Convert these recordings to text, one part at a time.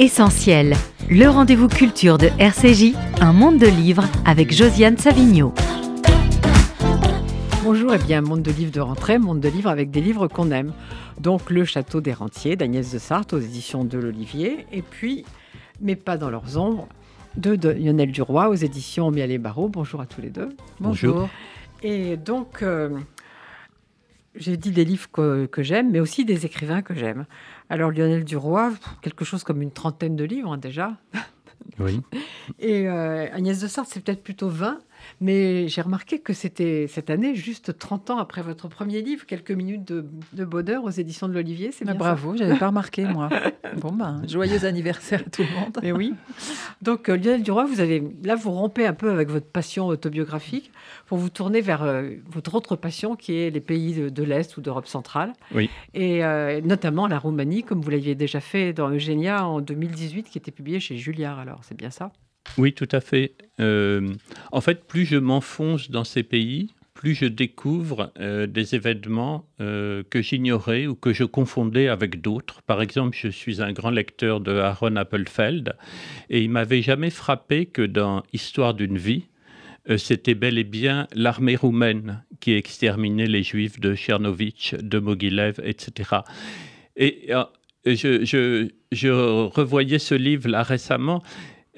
Essentiel, le rendez-vous culture de RCJ, un monde de livres avec Josiane Savigno. Bonjour et bien monde de livres de rentrée, monde de livres avec des livres qu'on aime. Donc Le Château des Rentiers d'Agnès de Sarthe aux éditions de l'Olivier et puis Mais pas dans leurs ombres de, Lionel Duroy aux éditions Miel et Barreau. Bonjour à tous les deux. Bonjour. Et donc euh, j'ai dit des livres que, que j'aime, mais aussi des écrivains que j'aime. Alors Lionel Duroy, quelque chose comme une trentaine de livres hein, déjà. Oui. Et euh, Agnès de Sarthe, c'est peut-être plutôt 20. Mais j'ai remarqué que c'était cette année, juste 30 ans après votre premier livre, quelques minutes de, bonheur aux éditions de l'Olivier. C'est bah, bravo, j'avais pas remarqué moi. bon ben, joyeux anniversaire à tout le monde. Mais oui. Donc euh, Lionel Duroy, vous avez là vous rompez un peu avec votre passion autobiographique pour vous tourner vers euh, votre autre passion qui est les pays de, l'Est ou d'Europe centrale. Oui. Et euh, notamment la Roumanie, comme vous l'aviez déjà fait dans Eugénia en 2018, qui était publié chez Julliard. Alors c'est bien ça? Oui, tout à fait. Euh, en fait, plus je m'enfonce dans ces pays, plus je découvre euh, des événements euh, que j'ignorais ou que je confondais avec d'autres. Par exemple, je suis un grand lecteur de Aaron Appelfeld et il m'avait jamais frappé que dans Histoire d'une vie, c'était bel et bien l'armée roumaine qui exterminait les juifs de Tchernovitch, de Mogilev, etc. Et je, je, revoyais ce livre-là récemment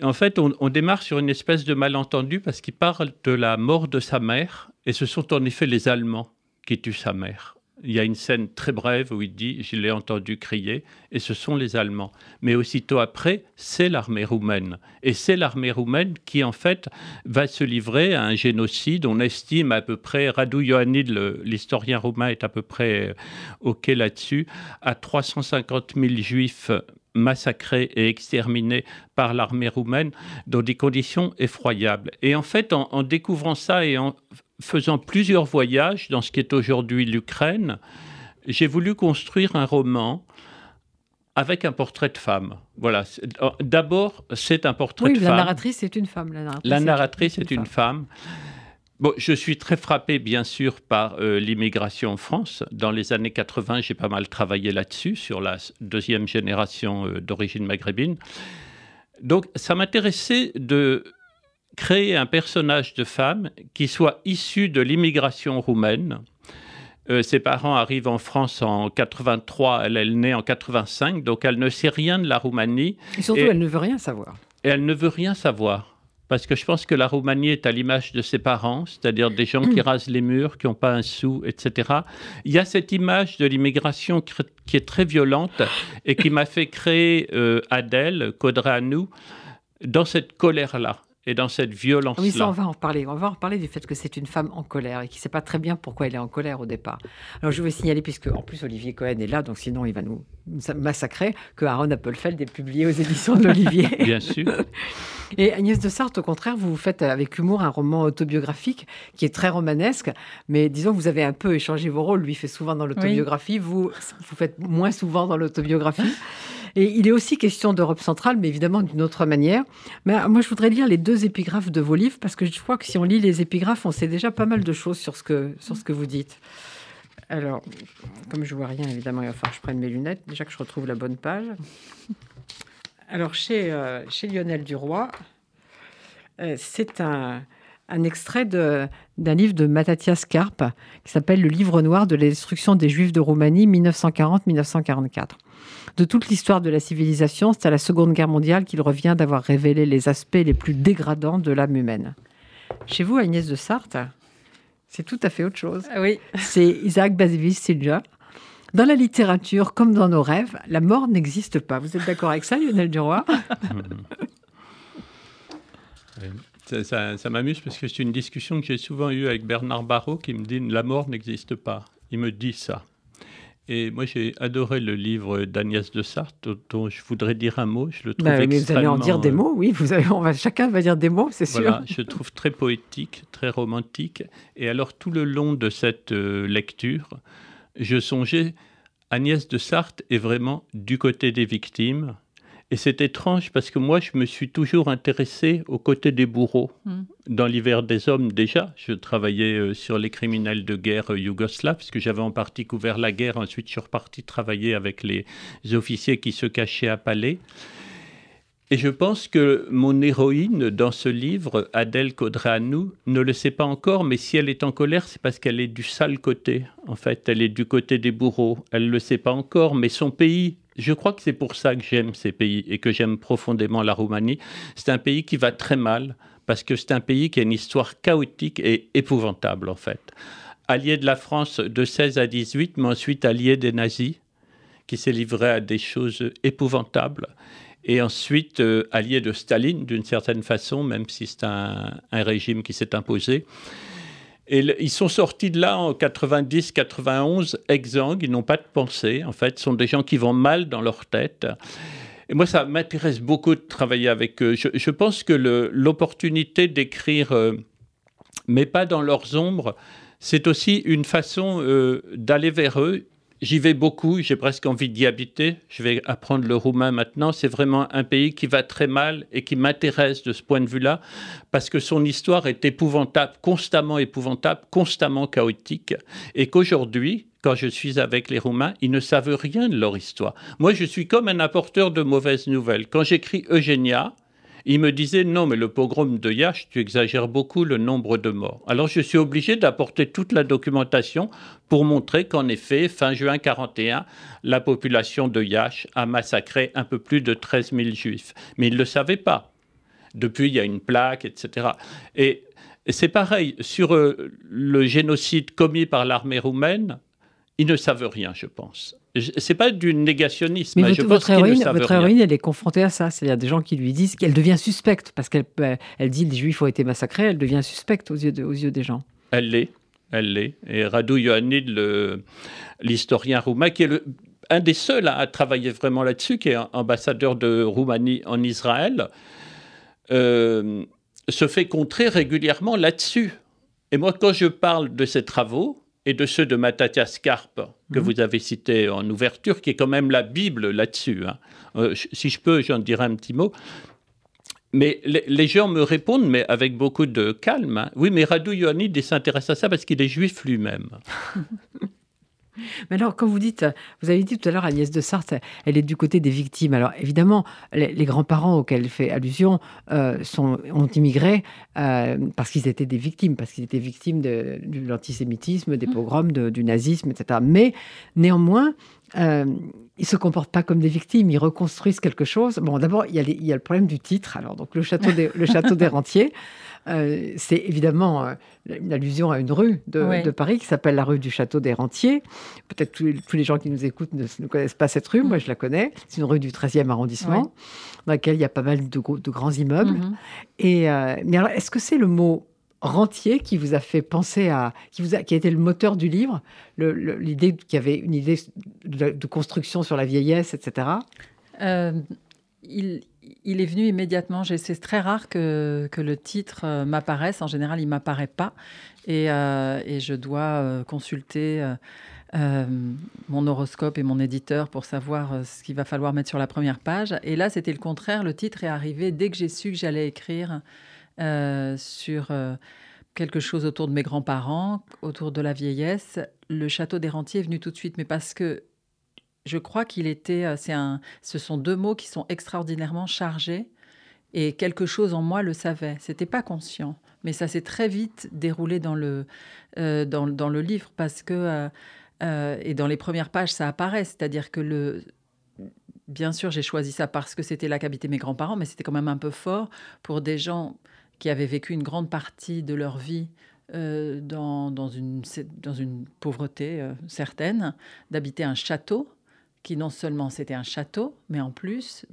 en fait, on, démarre sur une espèce de malentendu parce qu'il parle de la mort de sa mère, et ce sont en effet les Allemands qui tuent sa mère. Il y a une scène très brève où il dit Je l'ai entendu crier, et ce sont les Allemands. Mais aussitôt après, c'est l'armée roumaine. Et c'est l'armée roumaine qui, en fait, va se livrer à un génocide. On estime à peu près, Radu Ioannid, l'historien roumain, est à peu près euh, OK là-dessus, à 350 000 juifs massacrés et exterminés par l'armée roumaine dans des conditions effroyables. Et en fait, en, découvrant ça et en faisant plusieurs voyages dans ce qui est aujourd'hui l'Ukraine, j'ai voulu construire un roman avec un portrait de femme. Voilà. D'abord, c'est un portrait de femme. La narratrice est une femme. La narratrice, est, une, femme je suis très frappé, bien sûr, par euh, l'immigration en France. Dans les années 80, j'ai pas mal travaillé là-dessus, sur la deuxième génération euh, d'origine maghrébine. Donc, ça m'intéressait de créer un personnage de femme qui soit issu de l'immigration roumaine. Euh, ses parents arrivent en France en 83, elle, est née en 85, donc elle ne sait rien de la Roumanie. Et surtout, elle ne veut rien savoir. Et elle ne veut rien savoir parce que je pense que la Roumanie est à l'image de ses parents, c'est-à-dire des gens qui rasent les murs, qui n'ont pas un sou, etc. Il y a cette image de l'immigration qui est très violente et qui m'a fait créer euh, Adèle, Kodreanu, dans cette colère-là et dans cette violence-là. Oui, ça, on va en parler. On va en parler du fait que c'est une femme en colère et qui ne sait pas très bien pourquoi elle est en colère au départ. Alors, je vais signaler, puisque en plus Olivier Cohen est là, donc sinon il va nous massacrer, que Aaron Appelfeld est publié aux éditions de l'Olivier. bien sûr. Et Agnès de Sarthe, au contraire, vous faites avec humour un roman autobiographique qui est très romanesque, mais disons que vous avez un peu échangé vos rôles. Lui fait souvent dans l'autobiographie, vous, vous faites moins souvent dans l'autobiographie. Et il est aussi question d'Europe centrale, mais évidemment d'une autre manière. Mais euh, moi, je voudrais lire les deux épigraphes de vos livres, parce que je crois que si on lit les épigraphes, on sait déjà pas mal de choses sur ce que, sur ce que vous dites. Alors, comme je vois rien, évidemment, il va falloir que je prenne mes lunettes. Déjà que je retrouve la bonne page. Alors, chez, euh, Lionel Duroy, euh, c'est un, extrait d'un livre de Matatias Karp qui s'appelle Le livre noir de la des Juifs de Roumanie 1940-1944 de toute l'histoire de la civilisation, c'est à la Seconde Guerre mondiale qu'il revient d'avoir révélé les aspects les plus dégradants de l'âme humaine. Chez vous, Agnès de Sarthe, c'est tout à fait autre chose. Ah oui. C'est Isaac Bashevis Singer. Dans la littérature, comme dans nos rêves, la mort n'existe pas. Vous êtes d'accord avec ça, Lionel Duroy? Ça, ça m'amuse parce que c'est une discussion que j'ai souvent eue avec Bernard Barrault qui me dit la mort n'existe pas. Il me dit ça. Et moi, j'ai adoré le livre d'Agnès de Sarthe, dont je voudrais dire un mot. Je le trouve bah, mais Vous allez en dire des mots, oui. Vous on va, chacun va dire des mots, c'est sûr. je le trouve très poétique, très romantique. Et alors, tout le long de cette euh, lecture, je songeais, Agnès de Sarthe est vraiment du côté des victimes, et c'est étrange parce que moi, je me suis toujours intéressé aux côtés des bourreaux. Hmm. Dans l'hiver des hommes, déjà, je travaillais euh, sur les criminels de guerre euh, yougoslaves, parce que j'avais en partie couvert la guerre. Ensuite, je suis reparti travailler avec les officiers qui se cachaient à Palais. Et je pense que mon héroïne dans ce livre, Adèle Codreanu, ne le sait pas encore, mais si elle est en colère, c'est parce qu'elle est du sale côté. En fait, elle est du côté des bourreaux. Elle ne le sait pas encore, mais son pays, je crois que c'est pour ça que j'aime ces pays et que j'aime profondément la Roumanie. C'est un pays qui va très mal parce que c'est un pays qui a une histoire chaotique et épouvantable en fait. Allié de la France de 16 à 18, mais ensuite allié des nazis, qui s'est livré à des choses épouvantables et ensuite euh, allié de Staline d'une certaine façon, même si c'est un, régime qui s'est imposé. Et ils sont sortis de là en 90-91 exsangues, ils n'ont pas de pensée, en fait, ce sont des gens qui vont mal dans leur tête. Et moi, ça m'intéresse beaucoup de travailler avec eux. Je, pense que l'opportunité d'écrire, euh, mais pas dans leurs ombres, c'est aussi une façon euh, d'aller vers eux J'y vais beaucoup, j'ai presque envie d'y habiter. Je vais apprendre le roumain maintenant. C'est vraiment un pays qui va très mal et qui m'intéresse de ce point de vue-là, parce que son histoire est épouvantable, constamment épouvantable, constamment chaotique, et qu'aujourd'hui, quand je suis avec les Roumains, ils ne savent rien de leur histoire. Moi, je suis comme un apporteur de mauvaises nouvelles. Quand j'écris Eugénia, il me disait non, mais le pogrom de Yash, tu exagères beaucoup le nombre de morts. Alors je suis obligé d'apporter toute la documentation pour montrer qu'en effet, fin juin 41, la population de Yash a massacré un peu plus de 13 000 juifs. Mais ils ne le savaient pas. Depuis, il y a une plaque, etc. Et c'est pareil, sur euh, le génocide commis par l'armée roumaine, ils ne savent rien, je pense c'est pas du négationnisme. Mais votre, héroïne, elle est confrontée à ça. C'est-à-dire des gens qui lui disent qu'elle devient suspecte parce qu'elle euh, elle dit les Juifs ont été massacrés. Elle devient suspecte aux yeux, aux yeux des gens. Elle l'est, elle l'est. Et Radu Ioannid, l'historien roumain, qui est le, un des seuls à, travailler vraiment là-dessus, qui est ambassadeur de Roumanie en Israël, euh, se fait contrer régulièrement là-dessus. Et moi, quand je parle de ses travaux, et de ceux de Matatias Karp, que mhm. vous avez cité en ouverture, qui est quand même la Bible là-dessus. Hein. Euh, si je peux, j'en dirai un petit mot. Mais les, gens me répondent, mais avec beaucoup de calme, hein. oui, mais Radu Ioannid s'intéresse à ça parce qu'il est juif lui-même. Mais alors, quand vous dites, vous avez dit tout à l'heure, Agnès de Sarthe, elle est du côté des victimes. Alors, évidemment, les, grands-parents auxquels elle fait allusion euh, sont, ont immigré euh, parce qu'ils étaient des victimes, parce qu'ils étaient victimes de, l'antisémitisme, des mmh. pogroms, du nazisme, etc. Mais néanmoins, euh, ils se comportent pas comme des victimes, ils reconstruisent quelque chose. Bon, d'abord, il, il y a, le problème du titre. Alors, donc le château des, le château des rentiers, euh, c'est évidemment euh, une allusion à une rue de, Paris qui s'appelle la rue du Château des Rentiers. Peut-être tous, tous, les gens qui nous écoutent ne, connaissent pas cette rue, moi je la connais. C'est une rue du 13e arrondissement dans laquelle il y a pas mal de, de grands immeubles. Mhm. Et, euh, mais alors, est-ce que c'est le mot rentier qui vous a fait penser à, qui, vous a, été le moteur du livre, l'idée qu'il y avait une idée de, construction sur la vieillesse, etc. il, il est venu immédiatement. C'est très rare que, le titre euh, m'apparaisse. En général, il m'apparaît pas. Et, euh, je dois euh, consulter mon horoscope et mon éditeur pour savoir ce qu'il va falloir mettre sur la première page. Et là, c'était le contraire. Le titre est arrivé dès que j'ai su que j'allais écrire sur quelque chose autour de mes grands-parents, autour de la vieillesse. Le château des rentiers est venu tout de suite, mais parce que je crois qu'il était. Euh, c'est un, ce sont deux mots qui sont extraordinairement chargés et quelque chose en moi le savait. C'était pas conscient, mais ça s'est très vite déroulé dans le euh, dans, le livre parce que euh, et dans les premières pages ça apparaît, c'est-à-dire que le bien sûr j'ai choisi ça parce que c'était là qu'habitaient mes grands-parents, mais c'était quand même un peu fort pour des gens qui avaient vécu une grande partie de leur vie dans, dans, une, dans une pauvreté certaine, d'habiter un château qui non seulement c'était un château, mais en plus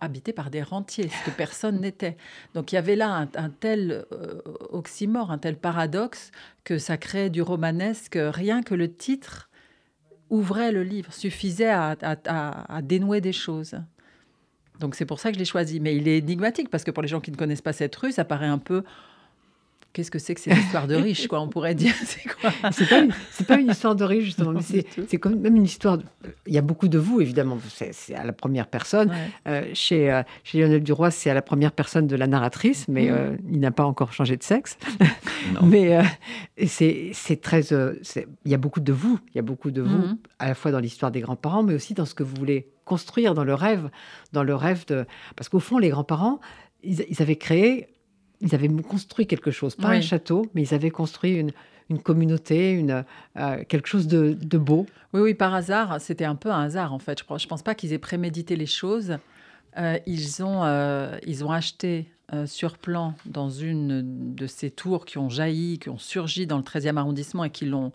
habité par des rentiers, ce que personne n'était. Donc il y avait là un, tel euh, oxymore, un tel paradoxe, que ça créait du romanesque. Rien que le titre ouvrait le livre, suffisait à dénouer des choses. Donc c'est pour ça que je l'ai choisi. Mais il est énigmatique, parce que pour les gens qui ne connaissent pas cette rue, ça paraît un peu qu'est-ce que c'est que ces histoires de riches, quoi On pourrait dire, c'est quoi C'est pas, une, pas une histoire de riches, justement, mais c'est quand même une histoire. Il y a beaucoup de vous, évidemment, c'est à la première personne. Euh, chez, euh, chez Lionel Duroy, c'est à la première personne de la narratrice, mais mmh. il n'a pas encore changé de sexe. mais c'est très. il y a beaucoup de vous, il y a beaucoup de vous, mmh. à la fois dans l'histoire des grands-parents, mais aussi dans ce que vous voulez construire, dans le rêve, dans le rêve de. Parce qu'au fond, les grands-parents, ils avaient créé ils avaient construit quelque chose, pas un château, mais ils avaient construit une, une communauté, une, euh, quelque chose de, de, beau. Oui, oui, par hasard. C'était un peu un hasard, en fait. Je ne pense pas qu'ils aient prémédité les choses. Euh, ils, ont, euh, ils ont acheté sur plan dans une de ces tours qui ont jailli, qui ont surgi dans le 13e arrondissement et qui l'ont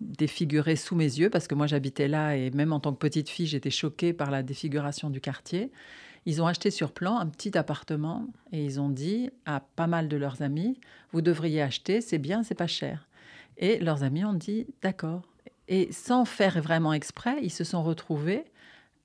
défiguré sous mes yeux, parce que moi j'habitais là et même en tant que petite fille, j'étais choquée par la défiguration du quartier. Ils ont acheté sur plan un petit appartement et ils ont dit à pas mal de leurs amis, vous devriez acheter, c'est bien, c'est pas cher. Et leurs amis ont dit d'accord. Et sans faire vraiment exprès, ils se sont retrouvés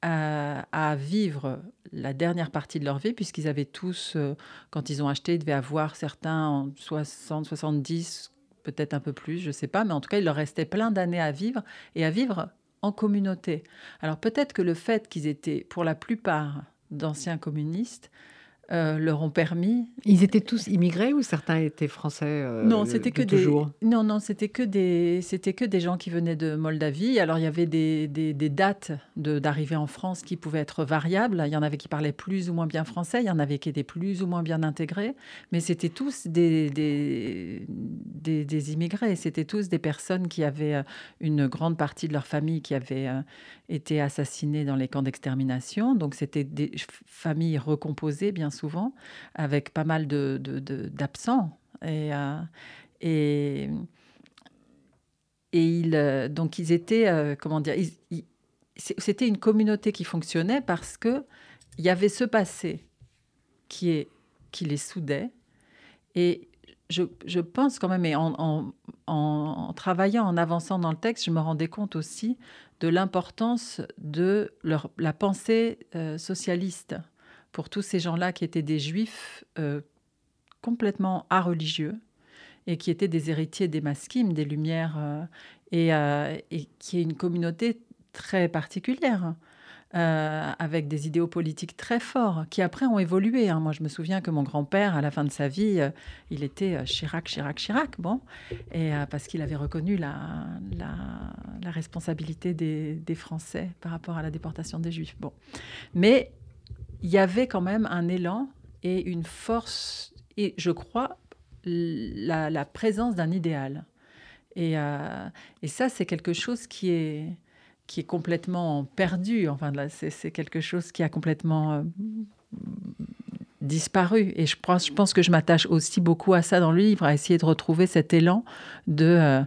à, vivre la dernière partie de leur vie, puisqu'ils avaient tous, euh, quand ils ont acheté, ils devaient avoir certains 60, 70, peut-être un peu plus, je ne sais pas, mais en tout cas, il leur restait plein d'années à vivre et à vivre en communauté. Alors peut-être que le fait qu'ils étaient, pour la plupart, d'anciens communistes euh, leur ont permis. Ils étaient tous immigrés ou certains étaient français euh, Non, c'était que des non non c'était que des c'était que des gens qui venaient de Moldavie. Alors il y avait des, des, des dates d'arrivée en France qui pouvaient être variables. Il y en avait qui parlaient plus ou moins bien français, il y en avait qui étaient plus ou moins bien intégrés, mais c'était tous des des, des, immigrés. C'était tous des personnes qui avaient euh, une grande partie de leur famille qui avait été assassinée dans les camps d'extermination. Donc c'était des familles recomposées bien souvent, avec pas mal de, d'absents. Et, euh, et, et ils, euh, donc ils étaient, euh, comment dire, c'était une communauté qui fonctionnait parce que il y avait ce passé qui, est, qui les soudait. Et je, je pense quand même, et en, en, en, travaillant, en avançant dans le texte, je me rendais compte aussi de l'importance de leur, la pensée socialiste pour tous ces gens-là qui étaient des juifs euh, complètement religieux et qui étaient des héritiers des maskim, des Lumières, euh, euh, et, qui est une communauté très particulière. avec des idéaux politiques très forts, qui après ont évolué. Hein. Moi, je me souviens que mon grand-père, à la fin de sa vie, il était Chirac, Chirac, Chirac, bon, et parce qu'il avait reconnu la, la, responsabilité des, des, Français par rapport à la déportation des Juifs. Bon, mais il y avait quand même un élan et une force, et je crois, la, présence d'un idéal. Et, euh, et ça, c'est quelque chose qui est, qui est complètement perdu. Enfin, c'est quelque chose qui a complètement euh, disparu. Et je pense, que je m'attache aussi beaucoup à ça dans le livre, à essayer de retrouver cet élan de euh,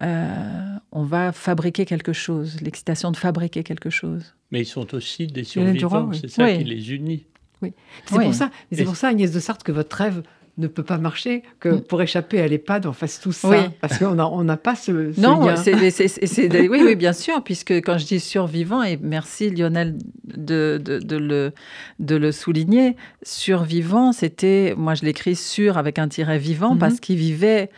on va fabriquer quelque chose, l'excitation de fabriquer quelque chose. Mais ils sont aussi des survivants, c'est ça qui les unit. Oui, c'est pour ça, c'est pour ça Agnès de Sartre que votre rêve ne peut pas marcher, que mm. pour échapper à l'EHPAD, on fasse tout ça. Parce qu'on n'a on pas ce, ce non, oui, oui, bien sûr, puisque quand je dis survivant, et merci Lionel de, de, le, de le souligner, survivant, c'était, moi je l'écris sur avec un tiret vivant, mm-hmm. parce qu'il vivait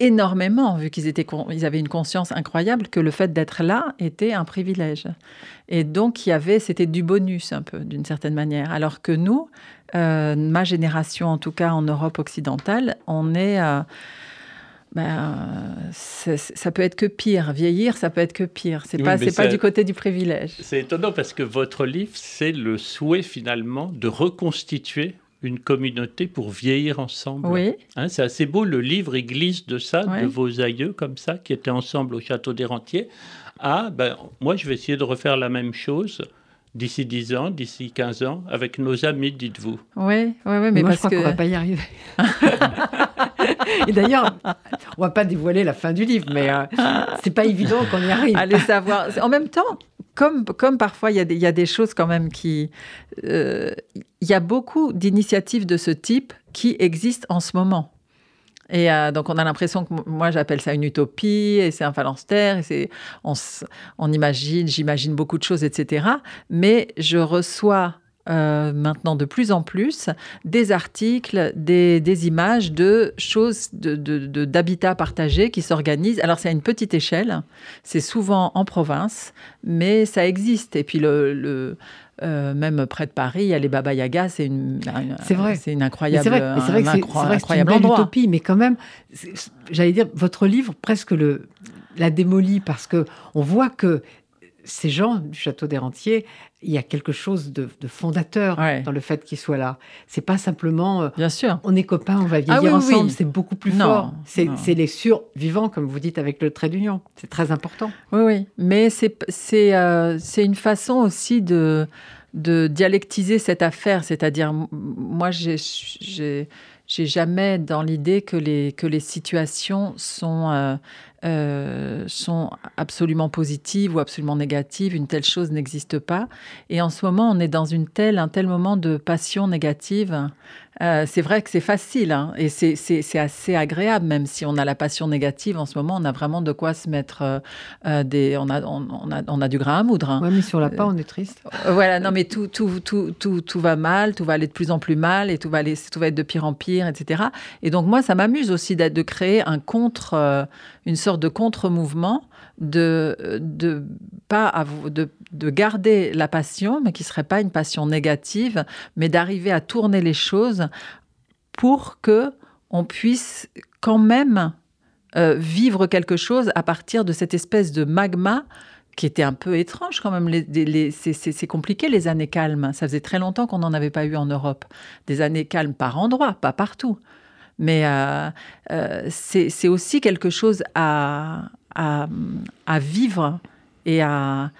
énormément, vu qu'ils étaient, ils avaient une conscience incroyable que le fait d'être là était un privilège. Et donc, il y avait, c'était du bonus un peu, d'une certaine manière. Alors que nous, euh, ma génération, en tout cas en Europe occidentale, on est. Euh, ben, ça peut être que pire. Vieillir, ça peut être que pire. C'est pas, c'est pas du côté du privilège. C'est étonnant parce que votre livre, c'est le souhait finalement de reconstituer une communauté pour vieillir ensemble. Oui. Hein, c'est assez beau, le livre, il glisse de ça, de vos aïeux comme ça, qui étaient ensemble au château des Rentiers. Ah, ben, moi, je vais essayer de refaire la même chose d'ici 10 ans, d'ici 15 ans, avec nos amis, dites-vous. Oui, oui, oui, mais moi, parce je crois qu'on va pas y arriver. Et d'ailleurs, on va pas dévoiler la fin du livre, mais ce euh, c'est pas évident qu'on y arrive. Allez savoir. En même temps, comme, parfois, il y, a des, choses quand même qui... Euh, il y a beaucoup d'initiatives de ce type qui existent en ce moment. Et euh, donc, on a l'impression que moi, j'appelle ça une utopie, et c'est un phalanstère, et c'est, on imagine, j'imagine beaucoup de choses, etc. Mais je reçois euh, maintenant de plus en plus des articles, des, images de choses, d'habitats de, partagés qui s'organisent. Alors c'est à une petite échelle, c'est souvent en province, mais ça existe. Et puis le, euh, même près de Paris, il y a les Baba Yaga, c'est une, c'est vrai, c'est une incroyable, c'est vrai, c'est vrai que c'est, une belle utopie, mais quand même, j'allais dire, votre livre presque le la démolit parce que on voit que ces gens du château des Rentiers, il y a quelque chose de, fondateur dans le fait qu'ils soient là. C'est pas simplement. Euh, Bien sûr. On est copains, on va ah vieillir ensemble. C'est beaucoup plus fort. C'est les survivants, comme vous dites, avec le trait d'union. C'est très important. Oui, oui. Mais c'est euh, c'est une façon aussi de de dialectiser cette affaire. C'est-à-dire, moi, j'ai j'ai jamais dans l'idée que les, que les situations sont, euh, euh, sont absolument positives ou absolument négatives. Une telle chose n'existe pas. Et en ce moment, on est dans une telle, un tel moment de passion négative euh, c'est vrai que c'est facile hein, et c'est assez agréable, même si on a la passion négative en ce moment, on a vraiment de quoi se mettre euh, des. On a, on, a, on a du grain à moudre. Hein. Oui, mais si on l'a pas, on est triste. voilà, non, mais tout, tout, tout, tout, tout va mal, tout va aller de plus en plus mal et tout va, aller, tout va être de pire en pire, etc. Et donc, moi, ça m'amuse aussi de créer un contre, une sorte de contre-mouvement de, de, pas de, de, garder la passion, mais qui ne serait pas une passion négative, mais d'arriver à tourner les choses pour que on puisse quand même euh, vivre quelque chose à partir de cette espèce de magma qui était un peu étrange quand même. Les, c'est compliqué les années calmes. Ça faisait très longtemps qu'on n'en avait pas eu en Europe. Des années calmes par endroit, pas partout. Mais euh, euh, c'est aussi quelque chose à, vivre et à,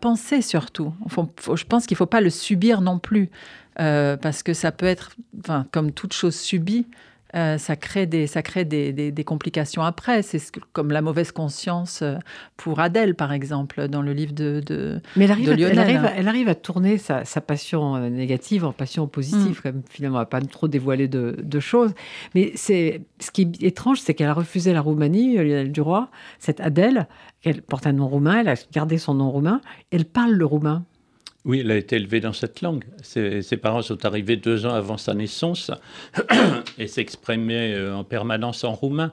penser surtout. je pense qu'il ne faut pas le subir non plus, euh, parce que ça peut être, comme toute chose subie, euh, ça crée, des, ça crée des, des, complications après. C'est comme la mauvaise conscience euh, pour Adèle, par exemple, dans le livre de, de Mais elle arrive, elle arrive, elle arrive, à tourner sa, sa, passion euh, négative en passion positive, mm. comme finalement, va pas trop dévoiler de, de choses. Mais c'est ce qui est étrange, c'est qu'elle a refusé la Roumanie, Lionel Duroy, cette Adèle, elle porte un nom roumain, elle a gardé son nom roumain, elle parle le roumain. Oui, elle a été élevée dans cette langue. Ses, parents sont arrivés deux ans avant sa naissance et s'exprimaient euh, en permanence en roumain.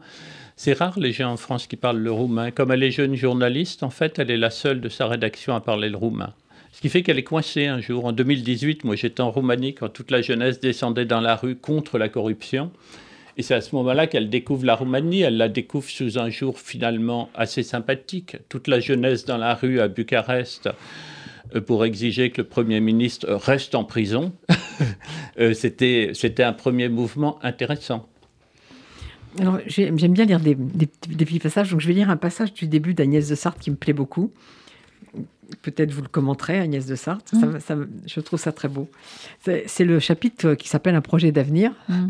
C'est rare les gens en France qui parlent le roumain. Comme elle est jeune journaliste, en fait, elle est la seule de sa rédaction à parler le roumain. Ce qui fait qu'elle est coincée un jour. En 2018, moi j'étais en Roumanie quand toute la jeunesse descendait dans la rue contre la corruption. Et c'est à ce moment-là qu'elle découvre la Roumanie. Elle la découvre sous un jour finalement assez sympathique. Toute la jeunesse dans la rue à Bucarest pour exiger que le Premier ministre reste en prison. Euh, c'était, c'était un premier mouvement intéressant. Alors, j'aime bien lire des, petits passages, donc je vais lire un passage du début d'Agnès de Sarthe qui me plaît beaucoup. Peut-être vous le commenterez, Agnès de Sarthe. Mm. je trouve ça très beau. C'est, le chapitre qui s'appelle Un projet d'avenir. Mm.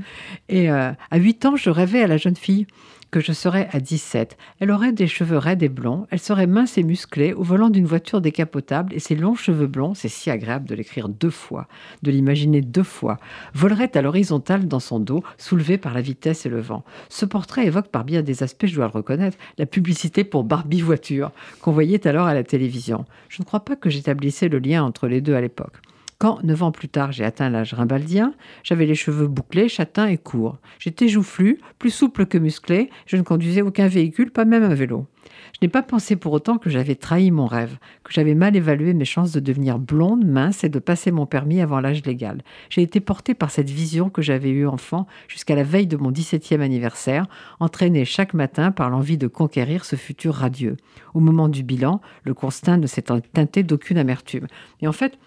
Et euh, à 8 ans, je rêvais à la jeune fille que je serais à 17. Elle aurait des cheveux raides et blonds, elle serait mince et musclée au volant d'une voiture décapotable et ses longs cheveux blonds, c'est si agréable de l'écrire deux fois, de l'imaginer deux fois, voleraient à l'horizontale dans son dos, soulevé par la vitesse et le vent. Ce portrait évoque par bien des aspects, je dois le reconnaître, la publicité pour Barbie voiture qu'on voyait alors à la télévision. Je ne crois pas que j'établissais le lien entre les deux à l'époque. Quand, neuf ans plus tard, j'ai atteint l'âge rimbaldien, j'avais les cheveux bouclés, châtains et courts. J'étais joufflu, plus souple que musclé, je ne conduisais aucun véhicule, pas même un vélo. Je n'ai pas pensé pour autant que j'avais trahi mon rêve, que j'avais mal évalué mes chances de devenir blonde, mince et de passer mon permis avant l'âge légal. J'ai été porté par cette vision que j'avais eue enfant jusqu'à la veille de mon 17e anniversaire, entraîné chaque matin par l'envie de conquérir ce futur radieux. Au moment du bilan, le constat ne s'est teinté d'aucune amertume. Et en fait,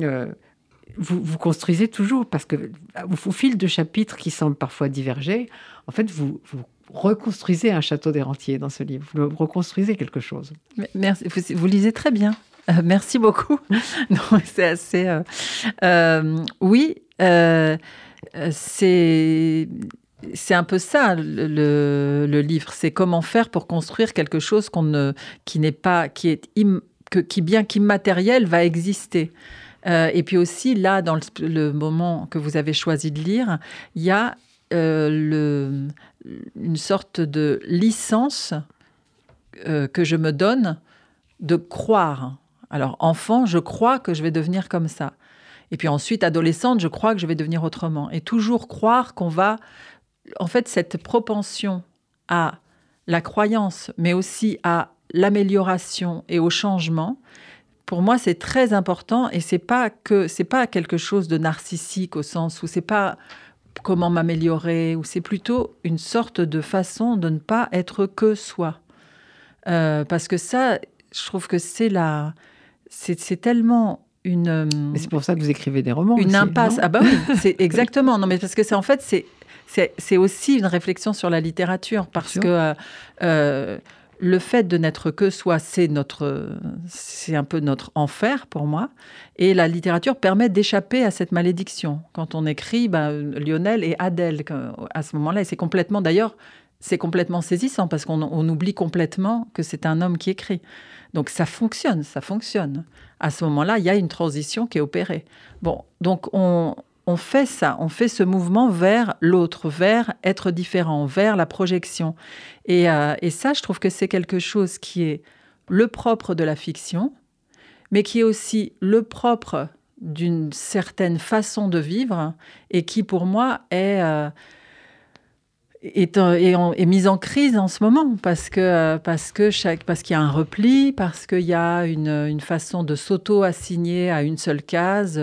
euh, vous, vous, construisez toujours, parce que au fil de chapitres qui semblent parfois diverger, en fait, vous, vous reconstruisez un château des rentiers dans ce livre. Vous reconstruisez quelque chose. Merci. Vous, lisez très bien. Euh, merci beaucoup. c'est assez. Euh, oui, c'est. C'est un peu ça le, le livre. C'est comment faire pour construire quelque chose qu'on ne, qui n'est pas, qui est que, qui bien qu'immatériel va exister. Euh, et puis aussi, là, dans le, moment que vous avez choisi de lire, il y a euh, une sorte de licence euh, que je me donne de croire Alors enfant, je crois que je vais devenir comme ça. Et puis ensuite, adolescente, je crois que je vais devenir autrement. Et toujours croire qu'on va... En fait, cette propension à la croyance, mais aussi à l'amélioration et au changement, pour moi, c'est très important et c'est pas que c'est pas quelque chose de narcissique au sens où c'est pas comment m'améliorer ou c'est plutôt une sorte de façon de ne pas être que soi. Euh, parce que ça, je trouve que c'est la, c'est tellement une. Mais c'est pour ça que vous écrivez des romans. Une impasse. ah bah oui, c'est exactement. Non, mais parce que c'est en fait c'est c'est aussi une réflexion sur la littérature parce que euh, euh, le fait de n'être que soi, c'est notre, c'est un peu notre enfer pour moi. Et la littérature permet d'échapper à cette malédiction. Quand on écrit, ben, Lionel et Adèle, à ce moment-là, c'est complètement, d'ailleurs, c'est complètement saisissant parce qu'on oublie complètement que c'est un homme qui écrit. Donc ça fonctionne, ça fonctionne. À ce moment-là, il y a une transition qui est opérée. Bon, donc on, on fait ça, on fait ce mouvement vers l'autre, vers être différent, vers la projection. Euh, et, ça, je trouve que c'est quelque chose qui est le propre de la fiction, mais qui est aussi le propre d'une certaine façon de vivre et qui, pour moi, est... Euh, est, est, mise en crise en ce moment parce que parce que chaque parce qu'il y a un repli, parce qu'il y a une, une façon de s'auto-assigner à une seule case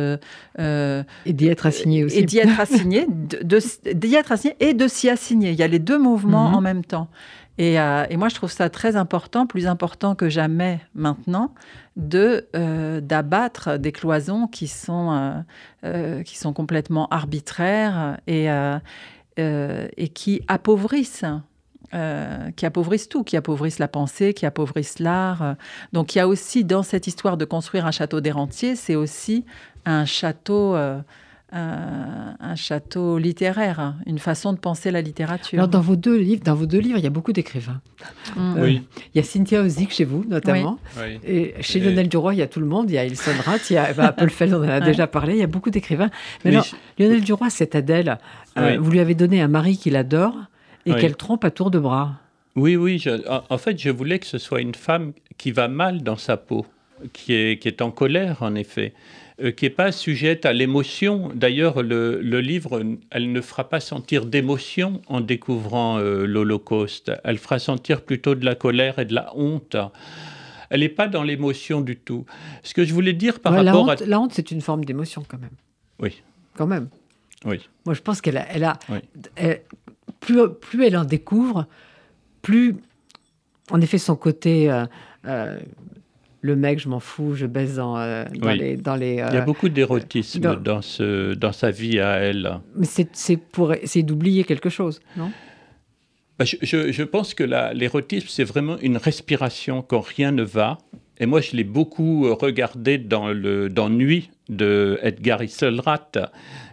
euh, et d'y être assigné aussi et d'y être assigné, de, d'y être assigné et de s'y assigner. Il y a les deux mouvements mhm. en même temps. Et, euh, et, moi, je trouve ça très important, plus important que jamais maintenant, de euh, d'abattre des cloisons qui sont qui sont complètement arbitraires et euh, et qui appauvrissent. Euh, qui appauvrissent tout, qui appauvrissent la pensée, qui appauvrissent l'art. Donc il y a aussi dans cette histoire de construire un château des rentiers, c'est aussi un château, euh, un, château littéraire, une façon de penser la littérature. Alors dans vos deux livres, dans vos deux livres, il y a beaucoup d'écrivains. Mm. oui. Il y a Cynthia Ozick chez vous notamment, et chez Lionel Duroy, il y a tout le monde. Il y a Ilson Rath, il y a bah, Paul Feld, on en a déjà parlé. Il y a beaucoup d'écrivains. Mais alors, Lionel Duroy, cette Adèle, euh, vous lui avez donné un mari qu'il adore et qu'elle trompe à tour de bras. Oui, oui. en, fait, je voulais que ce soit une femme qui va mal dans sa peau, qui est, qui est en colère, en effet, euh, qui n'est pas sujette à l'émotion. D'ailleurs, le, livre, elle ne fera pas sentir d'émotion en découvrant euh, l'Holocauste. Elle fera sentir plutôt de la colère et de la honte. Elle n'est pas dans l'émotion du tout. Ce que je voulais dire par rapport à... La honte, c'est une forme d'émotion quand même. Oui. Quand même. Oui. Moi, je pense qu'elle a, elle a, plus, plus elle en découvre, plus, en effet, son côté, euh, euh, le mec, je m'en fous, je baise dans, euh, les, dans les. Il y a beaucoup d'érotisme dans, ce, dans sa vie à elle. Mais c'est pour, c'est d'oublier quelque chose, non? Bah, je, je, je, pense que l'érotisme, c'est vraiment une respiration quand rien ne va. Et moi, je l'ai beaucoup regardé dans, le, dans Nuit de Edgar Isselrath,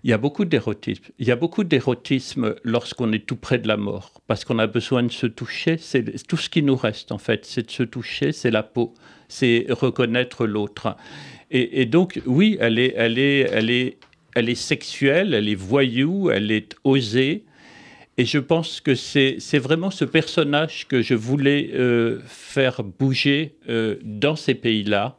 il y a beaucoup d'érotisme. Il y a beaucoup d'érotisme lorsqu'on est tout près de la mort, parce qu'on a besoin de se toucher. C'est tout ce qui nous reste en fait, c'est de se toucher, c'est la peau, c'est reconnaître l'autre. Et, donc oui, elle est, elle est, elle est, elle est sexuelle, elle est voyou, elle est osée. Et je pense que c'est vraiment ce personnage que je voulais euh, faire bouger euh, dans ces pays-là,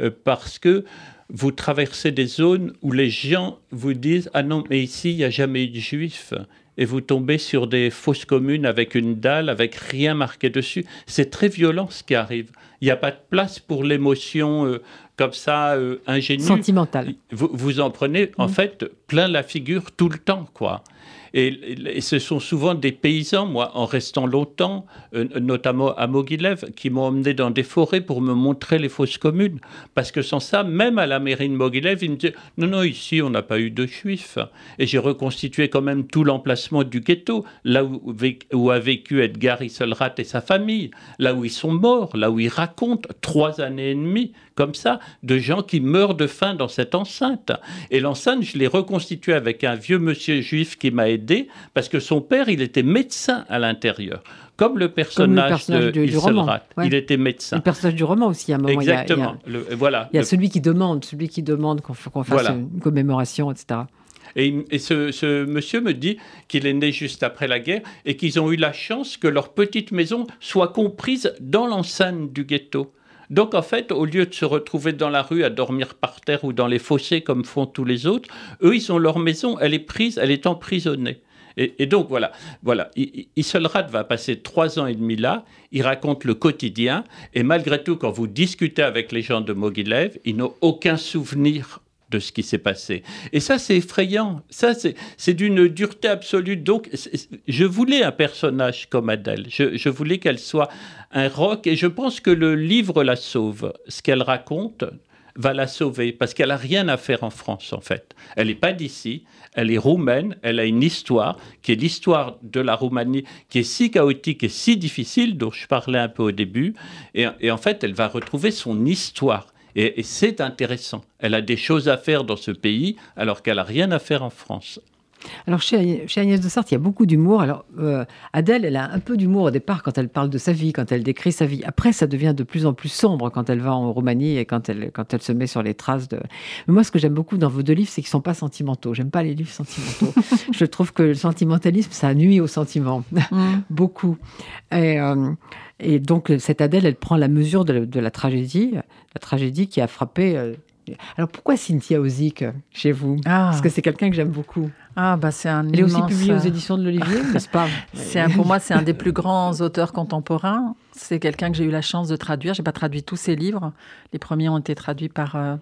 euh, parce que vous traversez des zones où les gens vous disent Ah non, mais ici, il n'y a jamais eu de juifs. Et vous tombez sur des fausses communes avec une dalle, avec rien marqué dessus. C'est très violent ce qui arrive. Il n'y a pas de place pour l'émotion euh, comme ça, euh, ingénue. Sentimentale. Vous, vous en prenez, en mmh. fait, plein la figure tout le temps, quoi. Et, ce sont souvent des paysans, moi, en restant longtemps, euh, notamment à Mogilev, qui m'ont emmené dans des forêts pour me montrer les fosses communes. Parce que sans ça, même à la mairie de Mogilev, ils me disaient Non, non, ici, on n'a pas eu de juifs. Et j'ai reconstitué quand même tout l'emplacement du ghetto, là où, a vécu Edgar Isselrath et sa famille, là où ils sont morts, là où ils racontent trois années et demie comme ça, de gens qui meurent de faim dans cette enceinte. Et l'enceinte, je l'ai reconstituée avec un vieux monsieur juif qui m'a aidé, parce que son père, il était médecin à l'intérieur. Comme le personnage, de, du, roman. Il était médecin. Le personnage du roman aussi, à un moment. Exactement. Il y a, voilà. Il y a celui qui demande, celui qui demande qu'on fasse une commémoration, etc. Et, et ce, ce, monsieur me dit qu'il est né juste après la guerre et qu'ils ont eu la chance que leur petite maison soit comprise dans l'enceinte du ghetto. Donc en fait, au lieu de se retrouver dans la rue à dormir par terre ou dans les fossés comme font tous les autres, eux, ils ont leur maison, elle est prise, elle est emprisonnée. Et, donc voilà, voilà. Isolrad va passer trois ans et demi là. Il raconte le quotidien et malgré tout, quand vous discutez avec les gens de Mogilev, ils n'ont aucun souvenir ce qui s'est passé. Et ça, c'est effrayant. Ça, c'est d'une dureté absolue. Donc, je voulais un personnage comme Adèle. Je, voulais qu'elle soit un rock. Et je pense que le livre la sauve. Ce qu'elle raconte va la sauver parce qu'elle n'a rien à faire en France, en fait. Elle n'est pas d'ici. Elle est roumaine. Elle a une histoire qui est l'histoire de la Roumanie, qui est si chaotique et si difficile, dont je parlais un peu au début. et en fait, elle va retrouver son histoire. Et, c'est intéressant. Elle a des choses à faire dans ce pays alors qu'elle n'a rien à faire en France. Alors chez, Agnès de Sarthe, il y a beaucoup d'humour. Alors euh, Adèle, elle a un peu d'humour au départ quand elle parle de sa vie, quand elle décrit sa vie. Après, ça devient de plus en plus sombre quand elle va en Roumanie et quand elle, quand elle se met sur les traces de. Mais moi, ce que j'aime beaucoup dans vos deux livres, c'est qu'ils sont pas sentimentaux. J'aime pas les livres sentimentaux. Je trouve que le sentimentalisme, ça nuit au sentiment mm. beaucoup. Et, euh, et, donc cette Adèle, elle prend la mesure de la tragédie, la tragédie qui a frappé. Euh, alors pourquoi Cynthia Ozick chez vous? Ah. Parce que c'est quelqu'un que j'aime beaucoup. Ah bah c'est un. Elle est aussi publiée aux éditions de l'Olivier, n'est-ce pas? C'est pour moi c'est un des plus grands auteurs contemporains. C'est quelqu'un que j'ai eu la chance de traduire. J'ai pas traduit tous ses livres. Les premiers ont été traduits par euh,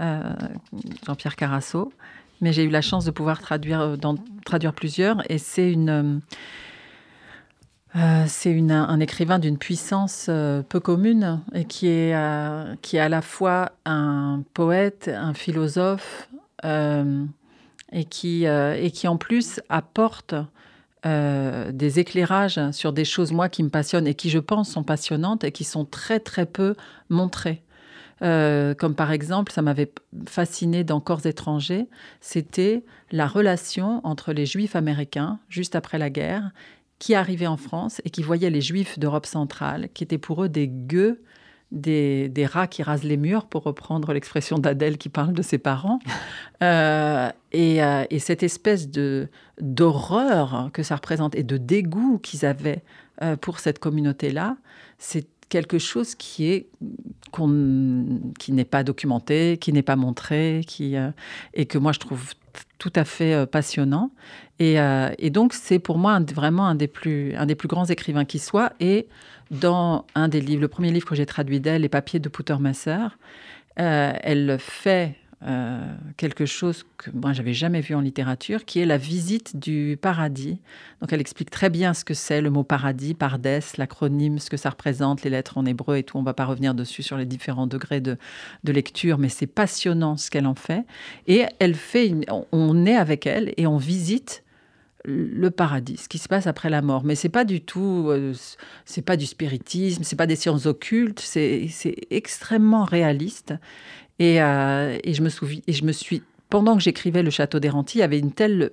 euh, Jean-Pierre Carasso, mais j'ai eu la chance de pouvoir traduire, traduire plusieurs. Et c'est une euh, c'est un écrivain d'une puissance euh, peu commune et qui est, euh, qui est à la fois un poète, un philosophe et, qui, et qui en plus apporte des éclairages sur des choses, moi, qui me passionnent et qui, je pense, sont passionnantes et qui sont très, très peu montrées. comme par exemple, ça m'avait fasciné dans Corps étrangers, c'était la relation entre les juifs américains, juste après la guerre, qui arrivaient en France et qui voyaient les juifs d'Europe centrale, qui étaient pour eux des gueux, des, rats qui rasent les murs, pour reprendre l'expression d'Adèle qui parle de ses parents. Euh, euh, et, cette espèce de d'horreur que ça représente et de dégoût qu'ils avaient euh, pour cette communauté-là, c'est quelque chose qui est qui n'est pas documenté, qui n'est pas montré, qui et que moi je trouve tout à fait euh, passionnant. Euh, et, donc, c'est pour moi vraiment un des, plus, un des plus grands écrivains qui soit. Et dans un des livres, le premier livre que j'ai traduit d'elle, Les papiers de Poutermasser, euh, elle fait euh, quelque chose que moi j'avais jamais vu en littérature, qui est la visite du paradis. Donc elle explique très bien ce que c'est le mot paradis, pardes, l'acronyme, ce que ça représente, les lettres en hébreu et tout. On va pas revenir dessus sur les différents degrés de, lecture, mais c'est passionnant ce qu'elle en fait. Et elle fait, on est avec elle et on visite le paradis, ce qui se passe après la mort. Mais c'est pas du tout, euh, c'est pas du spiritisme, c'est pas des sciences occultes, c'est extrêmement réaliste. Euh, et, je me souviens, et je me suis, pendant que j'écrivais Le Château des Rentiers, il y avait une telle,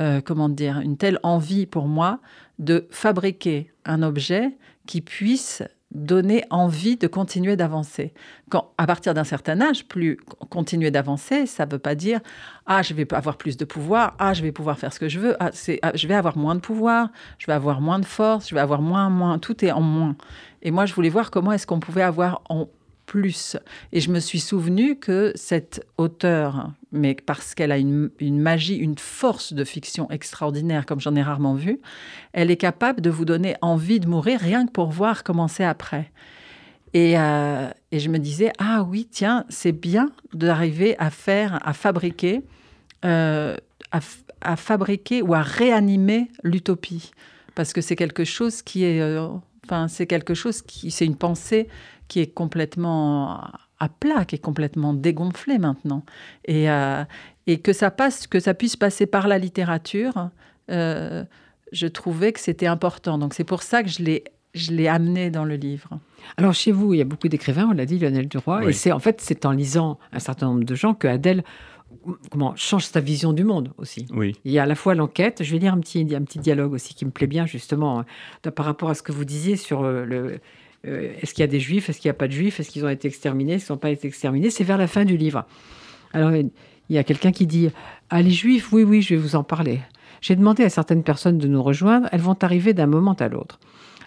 euh, comment dire, une telle envie pour moi de fabriquer un objet qui puisse donner envie de continuer d'avancer. Quand, à partir d'un certain âge, plus continuer d'avancer, ça ne veut pas dire ah je vais avoir plus de pouvoir, ah je vais pouvoir faire ce que je veux, ah, ah, je vais avoir moins de pouvoir, je vais avoir moins de force, je vais avoir moins moins, tout est en moins. Et moi je voulais voir comment est-ce qu'on pouvait avoir en Et je me suis souvenu que cette auteure, mais parce qu'elle a une, magie, une force de fiction extraordinaire, comme j'en ai rarement vu, elle est capable de vous donner envie de mourir rien que pour voir comment c'est après. Et, euh, je me disais, ah oui, tiens, c'est bien d'arriver à faire, à fabriquer, euh, à, fabriquer ou à réanimer l'utopie. Parce que c'est quelque chose qui est... Euh, enfin, c'est quelque chose qui... C'est une pensée qui est complètement à plat, qui est complètement dégonflé maintenant. Et, euh, et que ça passe, que ça puisse passer par la littérature, euh, je trouvais que c'était important. Donc c'est pour ça que je l'ai je l'ai amené dans le livre. Alors chez vous, il y a beaucoup d'écrivains, on l'a dit, Lionel Duroy, et c'est en fait c'est en lisant un certain nombre de gens que Adèle comment change sa vision du monde aussi. Oui. Il y a à la fois l'enquête, je vais lire un petit, un petit dialogue aussi qui me plaît bien justement euh, par rapport à ce que vous disiez sur le, euh, est-ce qu'il y a des juifs Est-ce qu'il n'y a pas de juifs Est-ce qu'ils ont été exterminés Est-ce qu'ils n'ont pas été exterminés C'est vers la fin du livre. Alors, il y a quelqu'un qui dit Ah, les juifs, oui, oui, je vais vous en parler. J'ai demandé à certaines personnes de nous rejoindre. Elles vont arriver d'un moment à l'autre.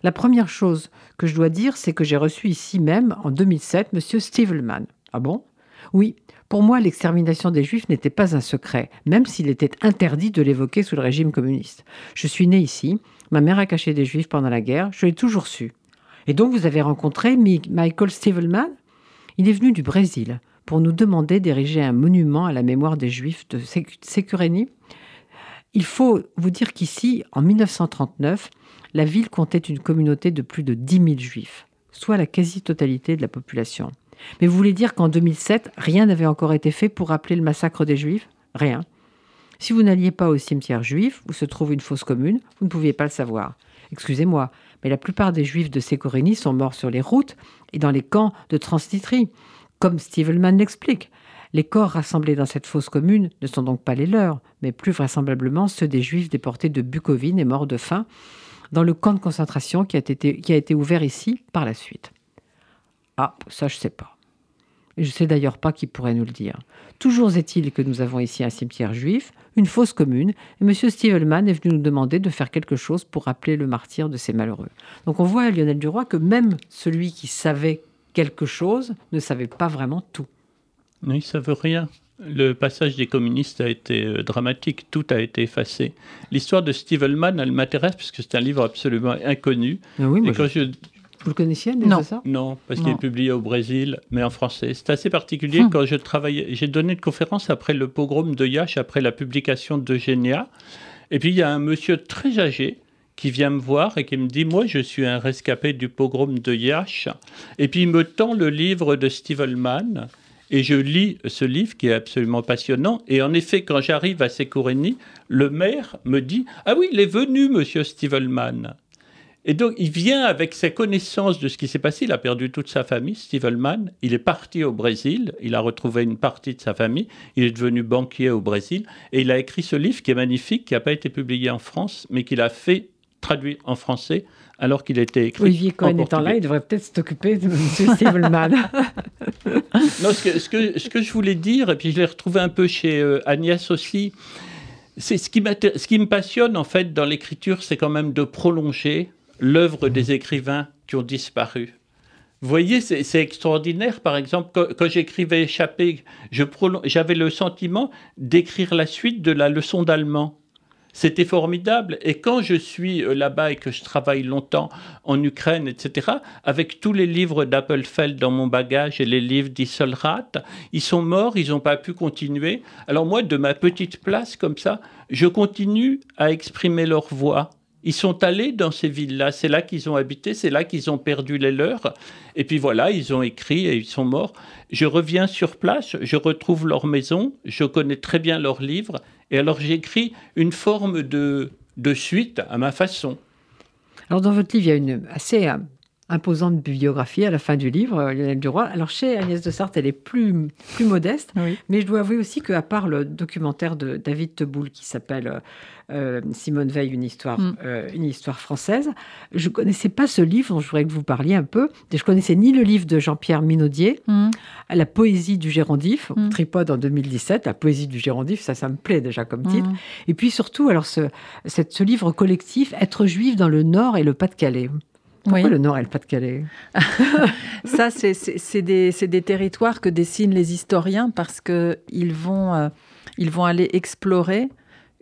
La première chose que je dois dire, c'est que j'ai reçu ici même, en 2007, M. Stivelman. Ah bon? Oui, pour moi, l'extermination des Juifs n'était pas un secret, même s'il était interdit de l'évoquer sous le régime communiste. Je suis né ici, ma mère a caché des Juifs pendant la guerre, je l'ai toujours su. Et donc vous avez rencontré Michael Stivelman Il est venu du Brésil pour nous demander d'ériger un monument à la mémoire des Juifs de Sécurénie. Il faut vous dire qu'ici, en 1939, la ville comptait une communauté de plus de 10 000 Juifs, soit la quasi-totalité de la population. Mais vous voulez dire qu'en 2007, rien n'avait encore été fait pour rappeler le massacre des Juifs? Rien. Si vous n'alliez pas au cimetière juif où se trouve une fosse commune, vous ne pouviez pas le savoir. Excusez-moi, mais la plupart des Juifs de Sécorénie sont morts sur les routes et dans les camps de Transnistrie. Comme Stevelman l'explique, les corps rassemblés dans cette fosse commune ne sont donc pas les leurs, mais plus vraisemblablement ceux des Juifs déportés de Bukovine et morts de faim dans le camp de concentration qui a été, qui a été ouvert ici par la suite. Ah, ça je sais pas. je ne sais d'ailleurs pas qui pourrait nous le dire. Toujours est-il que nous avons ici un cimetière juif, une fosse commune, et M. Stevelman est venu nous demander de faire quelque chose pour rappeler le martyr de ces malheureux. Donc on voit à Lionel Duroy que même celui qui savait quelque chose ne savait pas vraiment tout. Oui, ça veut rien. Le passage des communistes a été euh, dramatique, tout a été effacé. L'histoire de Steve Hellman, elle m'intéresse parce que c'est un livre absolument inconnu. Ah oui, quand je... Vous le connaissiez Non, ça non, parce qu'il est publié au Brésil, mais en français. C'est assez particulier. Hum. Quand je travaillais, j'ai donné une conférence après le pogrom de Yash, après la publication d'Eugénia. Et puis il y a un monsieur très âgé qui vient me voir et qui me dit Moi, je suis un rescapé du pogrom de Yash. Et puis il me tend le livre de Steve Hellman. Et je lis ce livre qui est absolument passionnant. Et en effet, quand j'arrive à Sekouréni, le maire me dit Ah oui, il est venu, monsieur Hellman. Et donc, il vient avec ses connaissances de ce qui s'est passé. Il a perdu toute sa famille, Hellman. Il est parti au Brésil. Il a retrouvé une partie de sa famille. Il est devenu banquier au Brésil. Et il a écrit ce livre qui est magnifique, qui n'a pas été publié en France, mais qu'il a fait traduit en français alors qu'il était écrit. Olivier Cohen étant là, il devrait peut-être s'occuper de M. Stivelman. non, ce que, ce, que, ce que, je voulais dire, et puis je l'ai retrouvé un peu chez euh, Agnès aussi, c'est ce qui, ce qui me passionne en fait dans l'écriture, c'est quand même de prolonger l'œuvre des écrivains qui ont disparu. Vous voyez, c'est extraordinaire. Par exemple, quand, j'écrivais Échappé, j'avais le sentiment d'écrire la suite de la leçon d'allemand. C'était formidable. Et quand je suis euh, là-bas et que je travaille longtemps en Ukraine, etc., avec tous les livres d'Appelfeld dans mon bagage et les livres d'Isselrat, ils sont morts, ils n'ont pas pu continuer. Alors moi, de ma petite place comme ça, je continue à exprimer leur voix. Ils sont allés dans ces villes-là, c'est là qu'ils ont habité, c'est là qu'ils ont perdu les leurs. Et puis voilà, ils ont écrit et ils sont morts. Je reviens sur place, je retrouve leur maison, je connais très bien leurs livres et alors j'écris une forme de, de suite à ma façon. Alors dans votre livre, il y a une assez euh, imposante biographie à la fin du livre, euh, Lionel Duroy. Alors chez Agnès de Sarthe, elle est plus, plus modeste, mais je dois avouer aussi qu'à part le documentaire de David Teboul qui s'appelle euh, euh, Simone Veil, une histoire, mm. euh, une histoire française. Je connaissais pas ce livre dont je voudrais que vous parliez un peu. Je connaissais ni le livre de Jean-Pierre Minaudier, mm. La poésie du Gérondif, mm. Tripode en 2017. La poésie du Gérondif, ça, ça me plaît déjà comme titre. Et puis surtout, alors ce, cette, ce livre collectif, Être juif dans le Nord et le Pas-de-Calais. Pourquoi le Nord et le Pas-de-Calais? Ça, c'est des, des, territoires que dessinent les historiens parce qu'ils vont, euh, ils vont aller explorer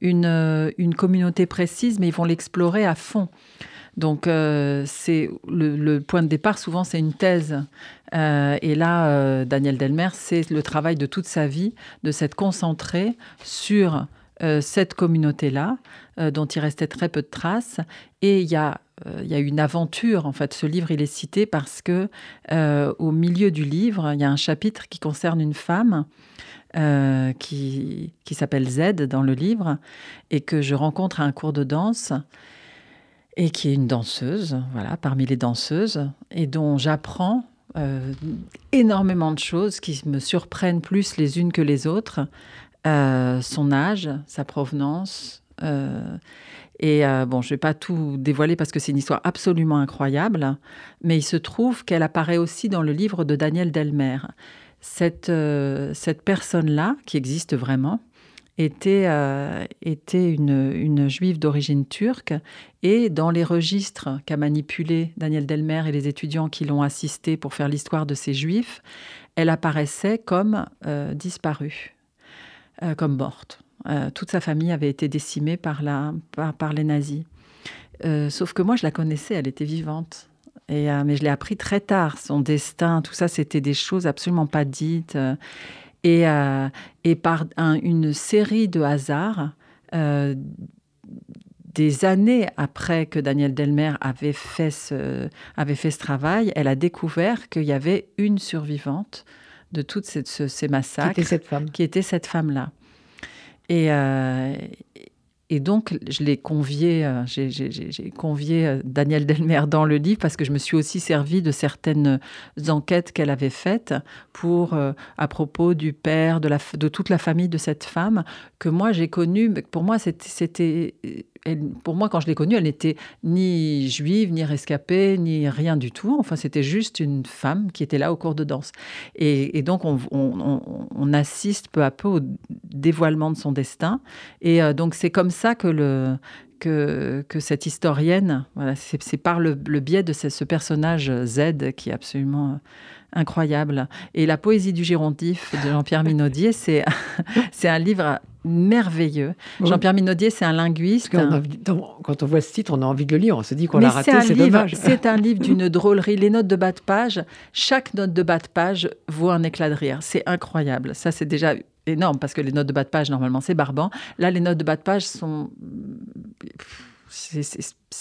euh, une, communauté précise, mais ils vont l'explorer à fond. Donc, euh, c'est le, point de départ, souvent, c'est une thèse. Euh, et là, Daniel Delmer, c'est le travail de toute sa vie, de s'être concentré sur cette communauté-là, dont il restait très peu de traces. Et il y a il y a une aventure. En fait, ce livre, il est cité parce que au milieu du livre, il y a un chapitre qui concerne une femme euh, qui, qui s'appelle Z dans le livre et que je rencontre à un cours de danse et qui est une danseuse, voilà, parmi les danseuses, et dont j'apprends euh, énormément de choses qui me surprennent plus les unes que les autres. Euh, son âge, sa provenance. et bon, je ne vais pas tout dévoiler parce que c'est une histoire absolument incroyable, mais il se trouve qu'elle apparaît aussi dans le livre de Daniel Delmer cette, euh, cette personne-là, qui existe vraiment, était, était une, une, juive d'origine turque. Et dans les registres qu'a manipulé Daniel Delmer et les étudiants qui l'ont assisté pour faire l'histoire de ces juifs, elle apparaissait comme disparue, comme morte. toute sa famille avait été décimée par, la, par les nazis. sauf que moi, je la connaissais, elle était vivante. Euh, mais je l'ai appris très tard. Son destin, tout ça, c'était des choses absolument pas dites. Euh, et, euh, par une série de hasards, des années après que Daniel Delmer avait fait ce travail, elle a découvert qu'il y avait une survivante de toutes ces, ces massacres. Qui était cette femme. Qui était cette femme-là. Et, et donc, je l'ai convié, euh, j'ai convié euh, Daniel Delmer dans le livre parce que je me suis aussi servi de certaines enquêtes qu'elle avait faites pour, euh, à propos du père, de, la, de toute la famille de cette femme, que moi j'ai connue. Pour moi, c'était pour moi, quand je l'ai connue, elle n'était ni juive, ni rescapée, ni rien du tout. Enfin, c'était juste une femme qui était là au cours de danse. Et, donc, on, assiste peu à peu au dévoilement de son destin. Et euh, donc, c'est comme ça que le, que, que, cette historienne, voilà, c'est par le, biais de ce, personnage Z qui est absolument incroyable. Et La poésie du Girondif de Jean-Pierre Minaudier, c'est un livre merveilleux. Jean-Pierre Minaudier, c'est un linguiste. quand on voit ce titre, on a envie de le lire. On se dit qu'on l'a raté, c'est dommage. C'est un livre d'une drôlerie. Les notes de bas de page, chaque note de bas de page vaut un éclat de rire. C'est incroyable. Ça, c'est déjà énorme parce que les notes de bas de page, normalement, c'est barbant. Là, les notes de bas de page sont.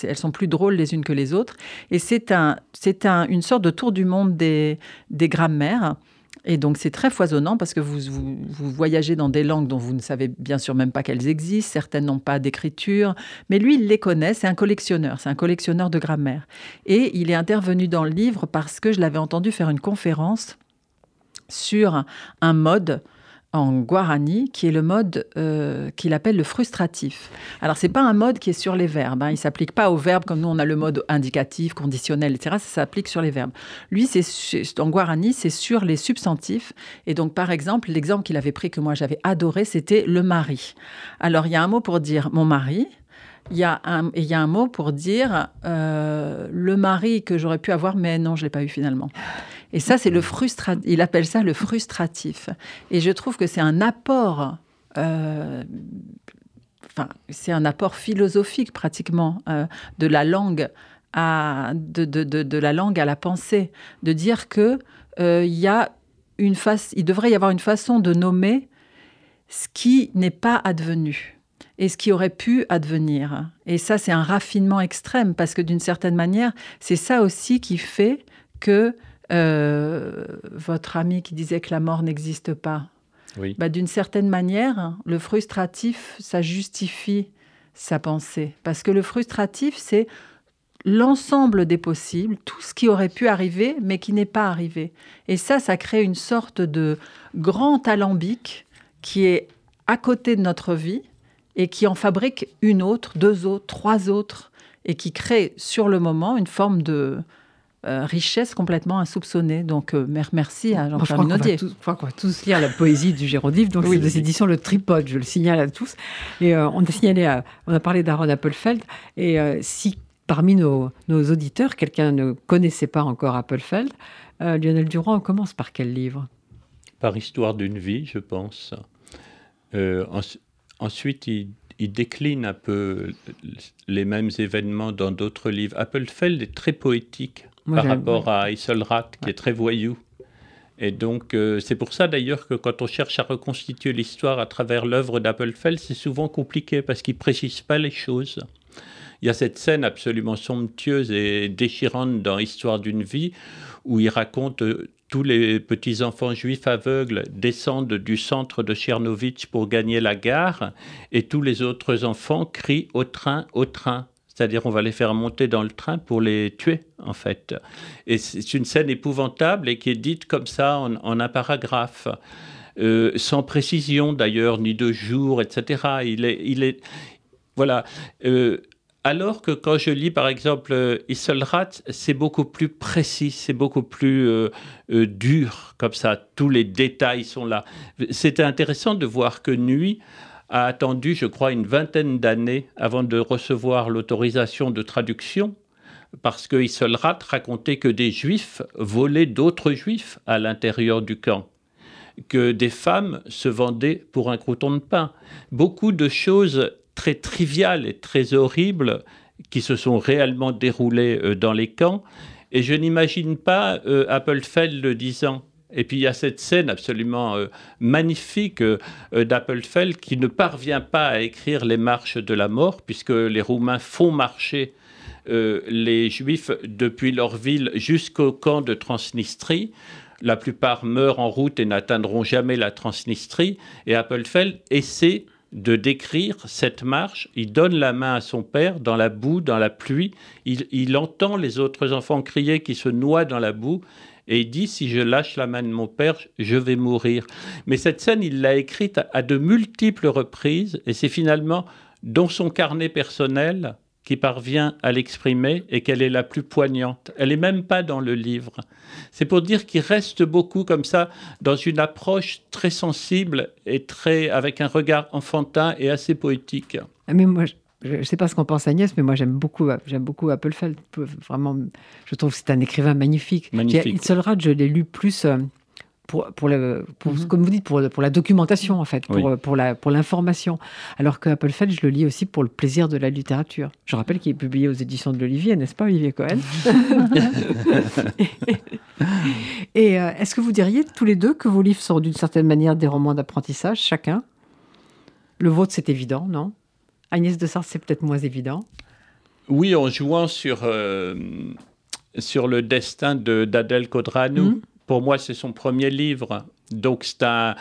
elles sont plus drôles les unes que les autres. Et c'est un, un, une sorte de tour du monde des, des grammaires. Et donc c'est très foisonnant parce que vous, vous, voyagez dans des langues dont vous ne savez bien sûr même pas qu'elles existent, certaines n'ont pas d'écriture, mais lui il les connaît, c'est un collectionneur, c'est un collectionneur de grammaire. Et il est intervenu dans le livre parce que je l'avais entendu faire une conférence sur un mode en guarani, qui est le mode euh, qu'il appelle le frustratif. Alors, c'est pas un mode qui est sur les verbes. Hein. Il s'applique pas aux verbes comme nous, on a le mode indicatif, conditionnel, etc. Ça s'applique sur les verbes. Lui, c'est en guarani, c'est sur les substantifs. Et donc, par exemple, l'exemple qu'il avait pris que moi j'avais adoré, c'était le mari. Alors, il y a un mot pour dire mon mari. Il y, a un, il y a un mot pour dire euh, le mari que j'aurais pu avoir, mais non, je ne l'ai pas eu finalement. Et ça, c'est le frustra... Il appelle ça le frustratif. Et je trouve que c'est un apport. Euh, enfin, c'est un apport philosophique pratiquement euh, de la langue à de, de, de, la langue à la pensée, de dire que euh, y a une face, il devrait y avoir une façon de nommer ce qui n'est pas advenu et ce qui aurait pu advenir. Et ça, c'est un raffinement extrême parce que d'une certaine manière, c'est ça aussi qui fait que euh, votre ami qui disait que la mort n'existe pas. Oui. Bah, D'une certaine manière, le frustratif, ça justifie sa pensée. Parce que le frustratif, c'est l'ensemble des possibles, tout ce qui aurait pu arriver, mais qui n'est pas arrivé. Et ça, ça crée une sorte de grand alambic qui est à côté de notre vie et qui en fabrique une autre, deux autres, trois autres, et qui crée sur le moment une forme de, euh, richesse complètement insoupçonnée. Donc, euh, merci à Jean-Pierre Minaudier. Je crois qu'on va tous lire la poésie du Gérondif. Donc, c'est des éditions Le Tripode, je le signale à tous. Et euh, on a signalé, on a parlé d'Aaron Appelfeld. Et si parmi nos, nos auditeurs, quelqu'un ne connaissait pas encore Appelfeld, Lionel Durand, on commence par quel livre? Par Histoire d'une vie, je pense. ensuite, il il décline un peu les mêmes événements dans d'autres livres. Appelfeld est très poétique par rapport à Isselrat, qui est très voyou. Et donc, euh, c'est pour ça d'ailleurs que quand on cherche à reconstituer l'histoire à travers l'œuvre d'Appelfeld, c'est souvent compliqué parce qu'il ne précise pas les choses. Il y a cette scène absolument somptueuse et déchirante dans Histoire d'une vie où il raconte euh, tous les petits-enfants juifs aveugles descendent du centre de Tchernovitch pour gagner la gare et tous les autres enfants crient au train, au train. C'est-à-dire on va les faire monter dans le train pour les tuer, en fait. Et c'est une scène épouvantable et qui est dite comme ça en, un paragraphe. Euh, sans précision d'ailleurs, ni de jour, etc. Il est, il est, voilà. Euh, alors que quand je lis par exemple euh, Isselrat, c'est beaucoup plus précis, c'est beaucoup plus dur, comme ça, tous les détails sont là. C'était intéressant de voir que Nuit a attendu, je crois, une vingtaine d'années avant de recevoir l'autorisation de traduction, parce que Isselrat racontait que des juifs volaient d'autres juifs à l'intérieur du camp, que des femmes se vendaient pour un crouton de pain. Beaucoup de choses très triviales et très horribles qui se sont réellement déroulées euh, dans les camps. Et je n'imagine pas euh, Appelfeld le disant. Et puis il y a cette scène absolument euh, magnifique euh, d'Appelfeld qui ne parvient pas à écrire les marches de la mort, puisque les Roumains font marcher les Juifs depuis leur ville jusqu'au camp de Transnistrie. La plupart meurent en route et n'atteindront jamais la Transnistrie. Et Appelfeld essaie de décrire cette marche. Il donne la main à son père dans la boue, dans la pluie. Il, entend les autres enfants crier qui se noient dans la boue. Et il dit, si je lâche la main de mon père, je vais mourir. Mais cette scène, il l'a écrite à de multiples reprises. Et c'est finalement dans son carnet personnel qui parvient à l'exprimer et qu'elle est la plus poignante. Elle n'est même pas dans le livre. C'est pour dire qu'il reste beaucoup comme ça dans une approche très sensible et très avec un regard enfantin et assez poétique. Ah, mais moi, je ne sais pas ce qu'en pense Agnès, mais moi j'aime beaucoup, j'aime beaucoup Appelfeld. Vraiment, je trouve que c'est un écrivain magnifique. magnifique. Itzelrad, je l'ai lu plus. Euh, pour, pour, le, pour mhm. comme vous dites, pour, pour la documentation, en fait, pour, pour, la, pour l'information. Alors que Appelfeld, je le lis aussi pour le plaisir de la littérature. Je rappelle qu'il est publié aux éditions de l'Olivier, n'est-ce pas, Olivier Cohen? Et, euh, est-ce que vous diriez tous les deux que vos livres sont d'une certaine manière des romans d'apprentissage, chacun? Le vôtre, c'est évident, non? Agnès de Sartre, c'est peut-être moins évident. Oui, en jouant sur, euh, sur le destin de, d'Adèle Codranou. Mhm. Pour moi, c'est son premier livre. Donc, c'est un,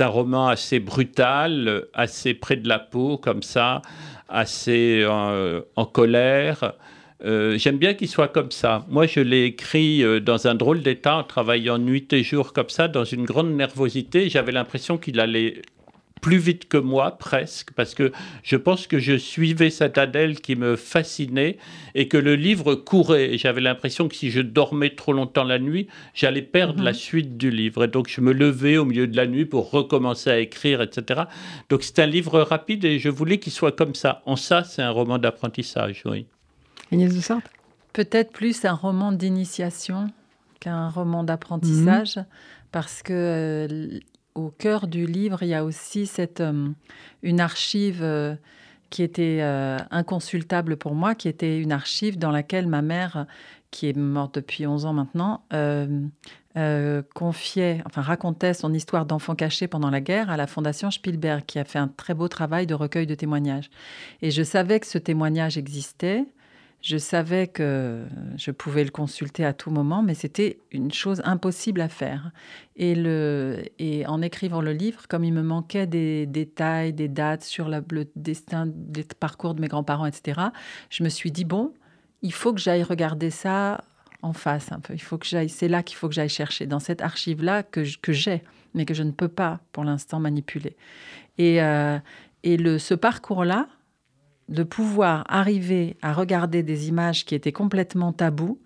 un, roman assez brutal, assez près de la peau, comme ça, assez euh, en colère. Euh, j'aime bien qu'il soit comme ça. Moi, je l'ai écrit dans un drôle d'état, en travaillant nuit et jour comme ça, dans une grande nervosité. J'avais l'impression qu'il allait plus vite que moi, presque, parce que je pense que je suivais cette Adèle qui me fascinait et que le livre courait. J'avais l'impression que si je dormais trop longtemps la nuit, j'allais perdre la mhm. suite du livre. Et donc je me levais au milieu de la nuit pour recommencer à écrire, etc. Donc c'est un livre rapide et je voulais qu'il soit comme ça. En ça, c'est un roman d'apprentissage, oui. Agnès de Sartre Peut-être plus un roman d'initiation qu'un roman d'apprentissage, mhm. parce que euh, au cœur du livre, il y a aussi euh, une archive euh, qui était euh, inconsultable pour moi, qui était une archive dans laquelle ma mère, qui est morte depuis 11 ans maintenant, confiait, enfin racontait son histoire d'enfant caché pendant la guerre à la Fondation Spielberg, qui a fait un très beau travail de recueil de témoignages. Et je savais que ce témoignage existait. Je savais que je pouvais le consulter à tout moment, mais c'était une chose impossible à faire. Et, le, en écrivant le livre, comme il me manquait des détails, des dates sur le destin, des parcours de mes grands-parents, etc., je me suis dit, bon, il faut que j'aille regarder ça en face un peu. Il faut que j'aille, c'est là qu'il faut que j'aille chercher, dans cette archive-là que, que j'ai, mais que je ne peux pas pour l'instant manipuler. Et, euh, le, ce parcours-là, de pouvoir arriver à regarder des images qui étaient complètement tabous,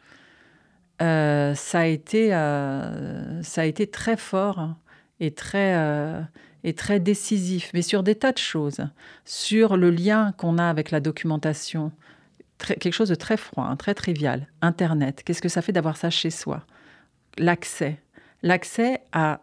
euh, ça, a été, euh, ça a été très fort et très, euh, et très décisif, mais sur des tas de choses, sur le lien qu'on a avec la documentation, quelque chose de très froid, hein, très trivial, Internet, qu'est-ce que ça fait d'avoir ça chez soi? L'accès, l'accès à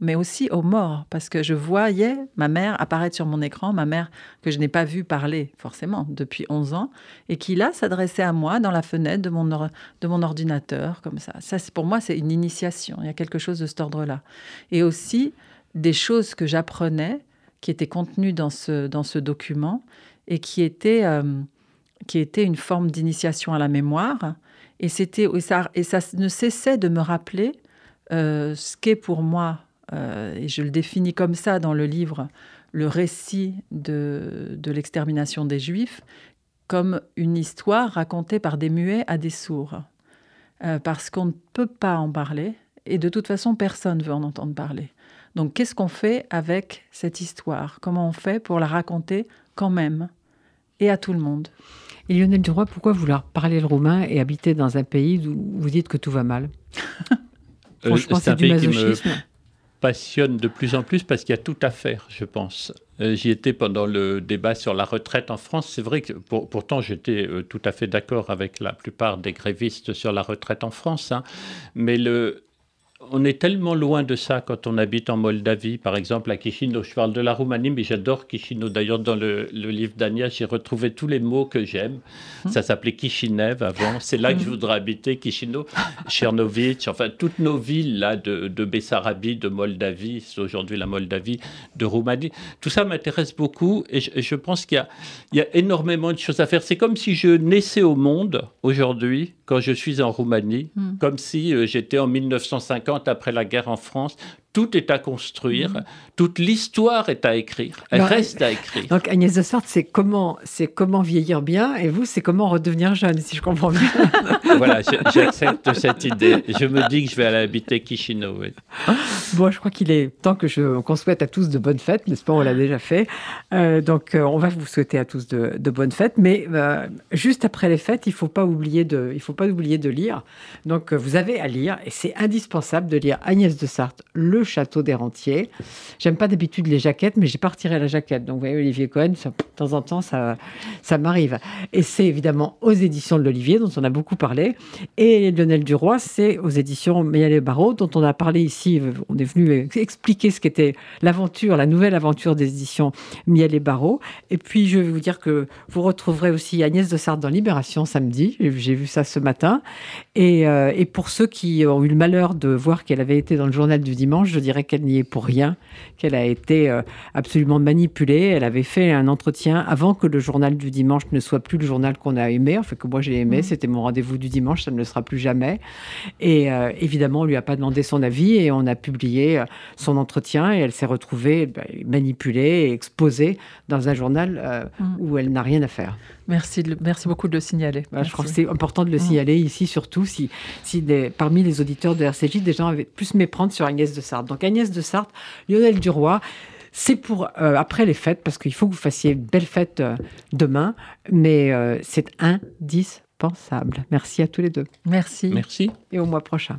mais aussi aux morts, parce que je voyais ma mère apparaître sur mon écran, ma mère que je n'ai pas vue parler forcément depuis 11 ans, et qui là s'adressait à moi dans la fenêtre de mon, de mon ordinateur, comme ça. Ça, pour moi, c'est une initiation, il y a quelque chose de cet ordre-là. Et aussi des choses que j'apprenais, qui étaient contenues dans ce, dans ce document, et qui étaient, euh, qui étaient une forme d'initiation à la mémoire, et, c'était, et, ça, et ça ne cessait de me rappeler euh, ce qu'est pour moi, euh, et je le définis comme ça dans le livre, le récit de, de l'extermination des Juifs, comme une histoire racontée par des muets à des sourds. Euh, parce qu'on ne peut pas en parler, et de toute façon, personne ne veut en entendre parler. Donc qu'est-ce qu'on fait avec cette histoire? Comment on fait pour la raconter quand même, et à tout le monde? Et Lionel Duroy, pourquoi vouloir parler le roumain et habiter dans un pays où vous dites que tout va mal? Euh, c'est un pays qui me passionne de plus en plus parce qu'il y a tout à faire, je pense. Euh, j'y étais pendant le débat sur la retraite en France. C'est vrai que pourtant j'étais euh, tout à fait d'accord avec la plupart des grévistes sur la retraite en France, hein. mais le, on est tellement loin de ça quand on habite en Moldavie, par exemple à Chisinau. Je parle de la Roumanie, mais j'adore Chisinau. D'ailleurs, dans le, livre d'Agnès, j'ai retrouvé tous les mots que j'aime. Hum. Ça s'appelait Kishinev avant. C'est là que je hum. voudrais habiter, Chisinau, Chernovitch, enfin toutes nos villes là de, de Bessarabie, de Moldavie, c'est aujourd'hui la Moldavie, de Roumanie. Tout ça m'intéresse beaucoup et je, pense qu'il y, y a énormément de choses à faire. C'est comme si je naissais au monde aujourd'hui quand je suis en Roumanie, hmm. comme si euh, j'étais en 1950 après la guerre en France tout est à construire, mm. toute l'histoire est à écrire, elle reste à écrire. Donc Agnès de Sartre, c'est comment, c'est comment vieillir bien, et vous, c'est comment redevenir jeune, si je comprends bien. voilà, j'accepte cette idée. Je me dis que je vais aller habiter Kishino. Bon, je crois qu'il est temps que je qu'on souhaite à tous de bonnes fêtes, n'est-ce pas? On l'a déjà fait. Euh, donc, euh, on va vous souhaiter à tous de, bonnes fêtes, mais euh, juste après les fêtes, il faut pas oublier de, il faut pas oublier de lire. Donc, vous avez à lire, et c'est indispensable de lire Agnès de Sartre, le château des rentiers. J'aime pas d'habitude les jaquettes, mais j'ai pas retiré la jaquette. Donc, vous voyez, Olivier Cohen, de temps en temps, ça, ça m'arrive. Et c'est évidemment aux éditions de l'Olivier, dont on a beaucoup parlé. Et Lionel Duroy, c'est aux éditions Méal et Barreau, dont on a parlé ici. On est venu expliquer ce qu'était l'aventure, la nouvelle aventure des éditions Miel et Barreau. Et puis, je vais vous dire que vous retrouverez aussi Agnès de Sartre dans Libération samedi. J'ai vu ça ce matin. Euh, et pour ceux qui ont eu le malheur de voir qu'elle avait été dans le journal du dimanche, je dirais qu'elle n'y est pour rien, qu'elle a été euh, absolument manipulée. Elle avait fait un entretien avant que le journal du dimanche ne soit plus le journal qu'on a aimé, enfin que moi j'ai aimé, mmh. c'était mon rendez-vous du dimanche, ça ne le sera plus jamais. Et euh, évidemment, on lui a pas demandé son avis et on a publié euh, son entretien et elle s'est retrouvée bah, manipulée et exposée dans un journal mmh. où elle n'a rien à faire. Merci, merci beaucoup de le signaler. Bah, je crois que c'est important de le mmh. signaler ici, surtout si, si parmi les auditeurs de RCJ, des gens avaient plus méprendre sur Agnès de Sartre. Donc Agnès de Sartre, Lionel Duroy, c'est pour euh, après les fêtes, parce qu'il faut que vous fassiez une belle fête euh, demain, mais euh, c'est indispensable. Merci à tous les deux. Merci. Merci. Et au mois prochain.